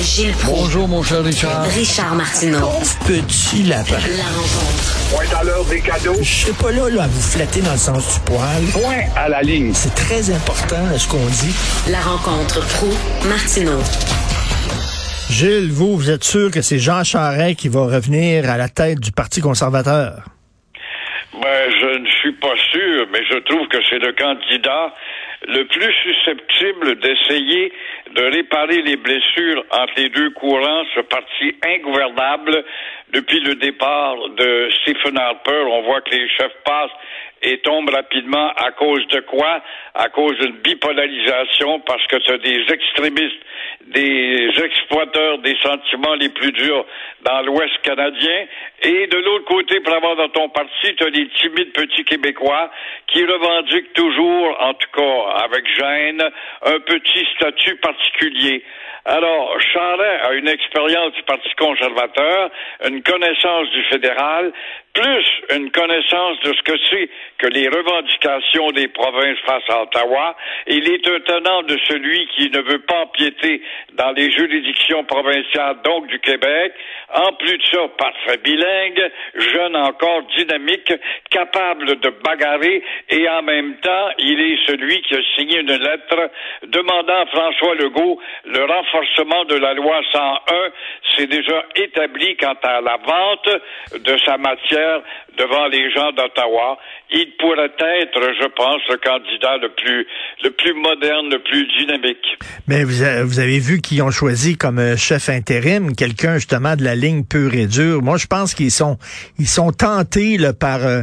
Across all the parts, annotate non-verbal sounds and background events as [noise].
Gilles Proulx. Bonjour, mon cher Richard. Richard Martineau. Petit lapin. La rencontre. Point à l'heure des cadeaux. Je suis pas là, là à vous flatter dans le sens du poil. Point à la ligne. C'est très important ce qu'on dit. La rencontre pro martineau Gilles, vous, vous êtes sûr que c'est Jean Charest qui va revenir à la tête du Parti conservateur? Ben, je ne suis pas sûr, mais je trouve que c'est le candidat le plus susceptible d'essayer de réparer les blessures entre les deux courants, ce parti ingouvernable depuis le départ de Stephen Harper. On voit que les chefs passent et tombent rapidement à cause de quoi? À cause d'une bipolarisation, parce que as des extrémistes, des exploiteurs des sentiments les plus durs dans l'Ouest canadien, et de l'autre côté, pour avoir dans ton parti, tu as des timides petits Québécois qui revendiquent toujours, en tout cas avec gêne, un petit statut particulier. Alors, Charest a une expérience du Parti conservateur, connaissance du fédéral, plus une connaissance de ce que c'est que les revendications des provinces face à Ottawa. Il est un tenant de celui qui ne veut pas empiéter dans les juridictions provinciales, donc du Québec. En plus de ça, parfait bilingue, jeune encore, dynamique, capable de bagarrer, et en même temps, il est celui qui a signé une lettre demandant à François Legault le renforcement de la loi 101. C'est déjà établi quant à la vente de sa matière devant les gens d'Ottawa. Il pourrait être, je pense, le candidat le plus, le plus moderne, le plus dynamique. Mais vous, avez vu qu'ils ont choisi comme euh, chef intérim quelqu'un justement de la ligne pure et dure. Moi, je pense qu'ils sont, ils sont tentés là, par, euh,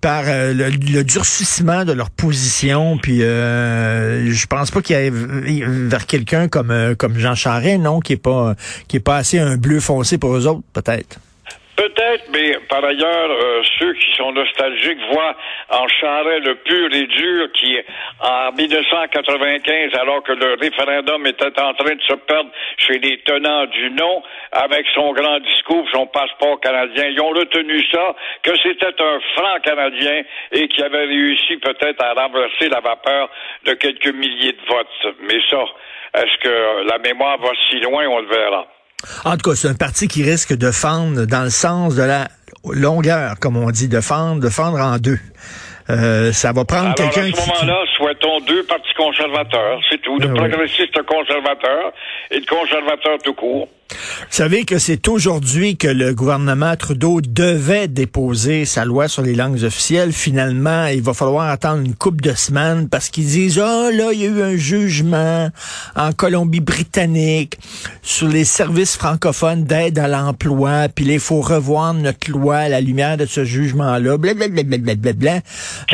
par euh, le, durcissement de leur position. Puis, euh, je pense pas qu'il y ait vers quelqu'un comme, comme Jean Charest, non, qui est pas, qui est pas assez un bleu foncé pour eux autres, peut-être. Peut-être, mais par ailleurs, euh, ceux qui sont nostalgiques voient en Charest le pur et dur qui, en 1995, alors que le référendum était en train de se perdre chez les tenants du non, avec son grand discours, son passeport canadien, ils ont retenu ça, que c'était un franc canadien et qui avait réussi peut-être à renverser la vapeur de quelques milliers de votes. Mais ça, est-ce que la mémoire va si loin, on le verra. En tout cas, c'est un parti qui risque de fendre dans le sens de la longueur, comme on dit, de fendre, de fendre en deux. Euh, ça va prendre quelqu'un qui... À ce moment-là, souhaitons deux partis conservateurs, c'est tout, de ah progressistes conservateurs et de conservateurs tout court. Vous savez que c'est aujourd'hui que le gouvernement Trudeau devait déposer sa loi sur les langues officielles. Finalement, il va falloir attendre une couple de semaines parce qu'ils disent, oh là, il y a eu un jugement en Colombie-Britannique sur les services francophones d'aide à l'emploi, puis il faut revoir notre loi à la lumière de ce jugement-là, blablabla.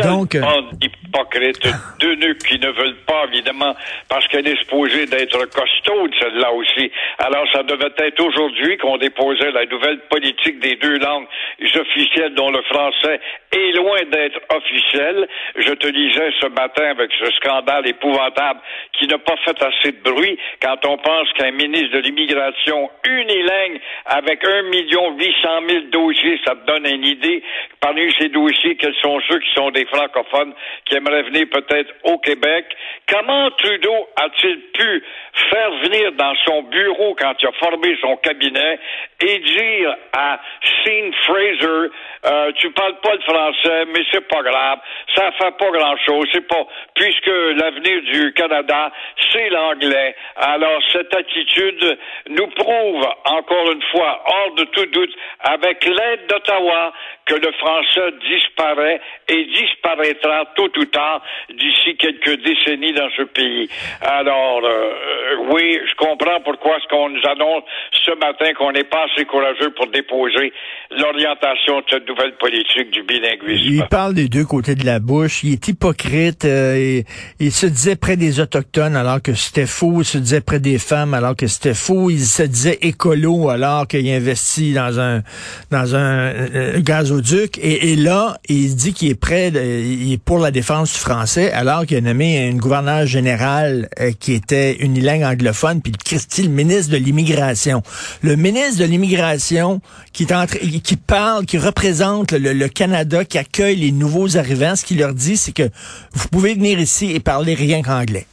Donc... Euh, hypocrite, deux nœuds qui ne veulent pas, évidemment, parce qu'elle est supposée d'être costaud, celle-là aussi. Alors, ça devait peut-être aujourd'hui qu'on déposait la nouvelle politique des deux langues officielles dont le français est loin d'être officiel. Je te disais ce matin avec ce scandale épouvantable qui n'a pas fait assez de bruit quand on pense qu'un ministre de l'immigration unilingue avec un million huit cent mille dossiers, ça te donne une idée. Parmi ces dossiers, quels sont ceux qui sont des francophones qui aimeraient venir peut-être au Québec? Comment Trudeau a-t-il pu faire venir dans son bureau quand il a formé son cabinet et dire à Sean Fraser, euh, tu parles pas le français, mais c'est pas grave, ça fait pas grand-chose, c'est pas, puisque l'avenir du Canada, c'est l'anglais. Alors cette attitude nous prouve encore une fois, hors de tout doute, avec l'aide d'Ottawa, que le français disparaît et disparaîtra tôt ou tard d'ici quelques décennies dans ce pays. Alors, euh, oui, je comprends pourquoi ce qu'on nous annonce ce matin qu'on n'est pas assez courageux pour déposer l'orientation de cette nouvelle politique du bilinguisme. Il parle des deux côtés de la bouche. Il est hypocrite. Euh, il se disait près des Autochtones alors que c'était faux. Il se disait près des femmes alors que c'était Il se disait écolo alors qu'il investit dans un dans un, euh, gazoduc. Et, là, il dit qu'il est prêt, il est pour la défense du français alors qu'il a nommé une gouverneure générale euh, qui était unilingue anglophone, puis Christy, le ministre de l'immigration. Le ministre de l'immigration qui, est qui parle, qui représente le, Canada, qui accueille les nouveaux arrivants, ce qu'il leur dit, c'est que vous pouvez venir ici et parler rien qu'anglais.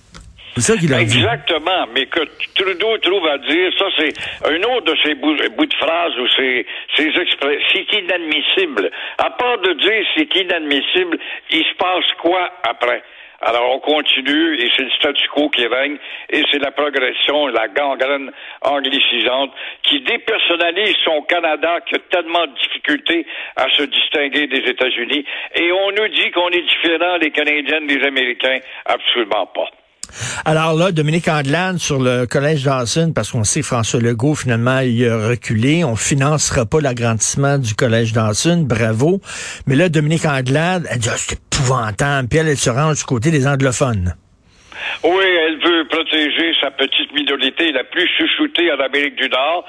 C'est ça qu'il a dit. Exactement, mais que Trudeau trouve à dire, ça c'est un autre de ces bouts, de phrases ou ces expressions, c'est inadmissible. À part de dire c'est inadmissible, il se passe quoi après? Alors on continue et c'est le statu quo qui règne et c'est la progression, la gangrène anglicisante qui dépersonnalise son Canada qui a tellement de difficultés à se distinguer des États-Unis et on nous dit qu'on est différent les Canadiens des Américains, absolument pas. Alors là, Dominique Anglade sur le collège Dawson, parce qu'on sait François Legault, finalement, il a reculé. On financera pas l'agrandissement du collège Dawson. Bravo. Mais là, Dominique Anglade, elle dit, ah, c'est épouvantable. Puis elle, elle se range du côté des anglophones. Oui, elle veut protéger sa petite minorité la plus chouchoutée en Amérique du Nord.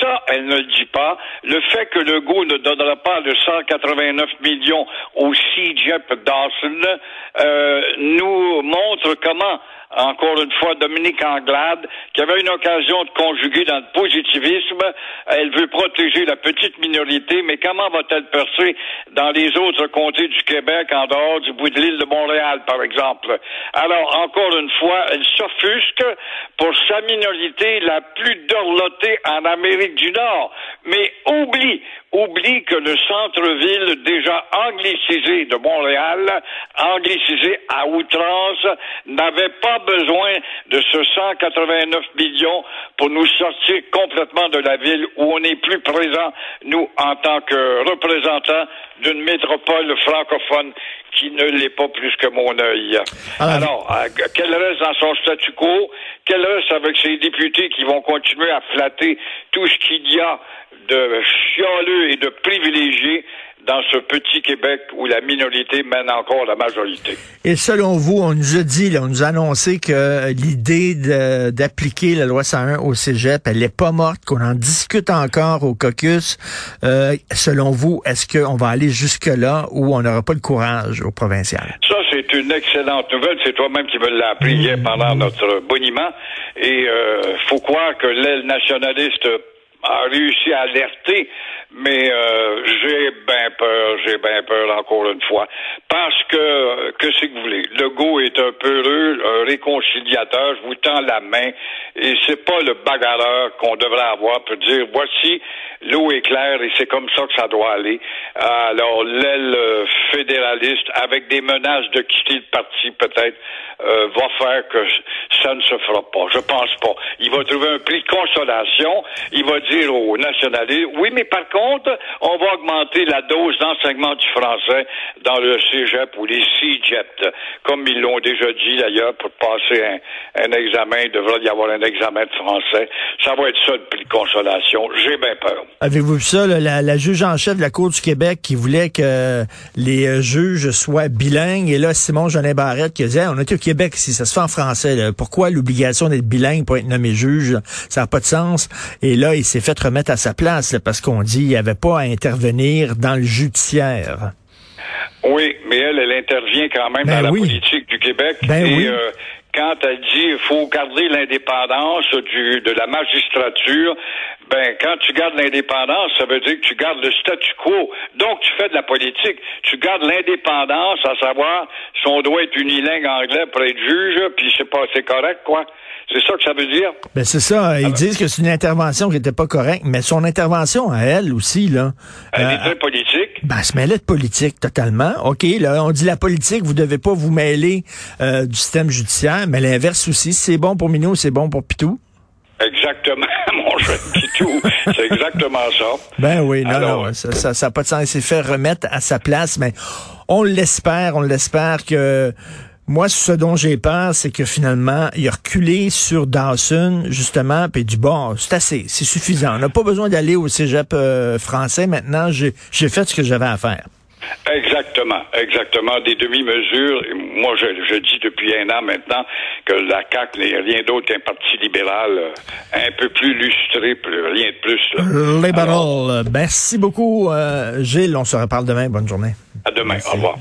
Ça, elle ne le dit pas. Le fait que le goût ne donnera pas de 189 millions au CJEP Dawson euh, nous montre comment encore une fois, Dominique Anglade, qui avait une occasion de conjuguer dans le positivisme. Elle veut protéger la petite minorité, mais comment va-t-elle percer dans les autres comtés du Québec, en dehors du bout de l'île de Montréal, par exemple? Alors, encore une fois, elle s'offusque pour sa minorité la plus dorlotée en Amérique du Nord. Mais oublie, oublie que le centre-ville déjà anglicisé de Montréal, anglicisé à outrance, n'avait pas besoin de ce 189 millions pour nous sortir complètement de la ville où on n'est plus présent, nous, en tant que représentants d'une métropole francophone qui ne l'est pas plus que mon œil. Ah, Alors, euh, qu'elle reste dans son statu quo, qu'elle reste avec ses députés qui vont continuer à flatter tout ce qu'il y a de chialeux et de privilégiés dans ce petit Québec où la minorité mène encore la majorité. Et selon vous, on nous a dit, là, on nous a annoncé que l'idée de- d'appliquer la loi 101 au cégep, elle n'est pas morte, qu'on en discute encore au caucus. Euh, selon vous, est-ce qu'on va aller jusque-là ou on n'aura pas le courage au provincial? Ça, c'est une excellente nouvelle. C'est toi-même qui me l'as appris hier pendant notre boniment. Et euh, faut croire que l'aile nationaliste a réussi à alerter, mais euh, j'ai bien peur, j'ai bien peur encore une fois. Parce que, que c'est que vous voulez, Legault est un peu heureux, un réconciliateur, je vous tends la main, et c'est pas le bagarreur qu'on devrait avoir pour dire, voici, l'eau est claire et c'est comme ça que ça doit aller. Alors, l'aile euh, fédéraliste, avec des menaces de quitter le parti peut-être, euh, va faire que ça ne se fera pas. Je pense pas. Il va trouver un prix de consolation. Il va dire aux nationalistes, oui, mais par contre, on va augmenter la dose d'enseignement du français dans le cégep ou les CEGEP, comme ils l'ont déjà dit d'ailleurs, pour passer un, un examen, il devrait y avoir un examen de français. Ça va être ça le prix de consolation. J'ai bien peur. Avez-vous vu ça, la, la juge en chef de la Cour du Québec qui voulait que les euh, juges soient bilingues, et là, Simon Jolin Barrette qui disait, on est au Québec ici, ça se fait en français, là. pourquoi l'obligation d'être bilingue pour être nommé juge, ça n'a pas de sens. Et là, il s'est fait remettre à sa place, là, parce qu'on dit qu'il n'y avait pas à intervenir dans le judiciaire. Oui, mais elle, elle intervient quand même Ben dans la oui. politique du Québec. Ben et oui. euh, quand elle dit il faut garder l'indépendance du de la magistrature, ben quand tu gardes l'indépendance, ça veut dire que tu gardes le statu quo. Donc tu fais de la politique. Tu gardes l'indépendance, à savoir si on doit être unilingue anglais pour être juge, puis c'est pas c'est correct, quoi. C'est ça que ça veut dire? Ben c'est ça, ils disent que c'est une intervention qui n'était pas correcte, mais son intervention à elle aussi, là. Elle euh, est très politique? Ben, elle se mêlait de politique totalement. OK, là, on dit la politique, vous devez pas vous mêler euh, du système judiciaire, mais l'inverse aussi. Si c'est bon pour Minou, c'est bon pour Pitou. Exactement, [laughs] mon jeune Pitou. c'est exactement ça. Ben oui, non, Alors, non, ça, ça, ça a pas de sens. Il s'est fait remettre à sa place, mais on l'espère, on l'espère que... Moi, ce dont j'ai peur, c'est que finalement, il a reculé sur Dawson, justement, puis du bon, c'est assez, c'est suffisant. On n'a pas besoin d'aller au cégep euh, français maintenant. J'ai fait ce que j'avais à faire. Exactement, exactement. Des demi-mesures. Moi, je, je dis depuis un an maintenant que la CAQ n'est rien d'autre qu'un parti libéral euh, un peu plus lustré, plus- rien de plus. là. Liberal. Alors, Merci beaucoup, euh, Gilles. On se reparle demain. Bonne journée. à demain. Au revoir.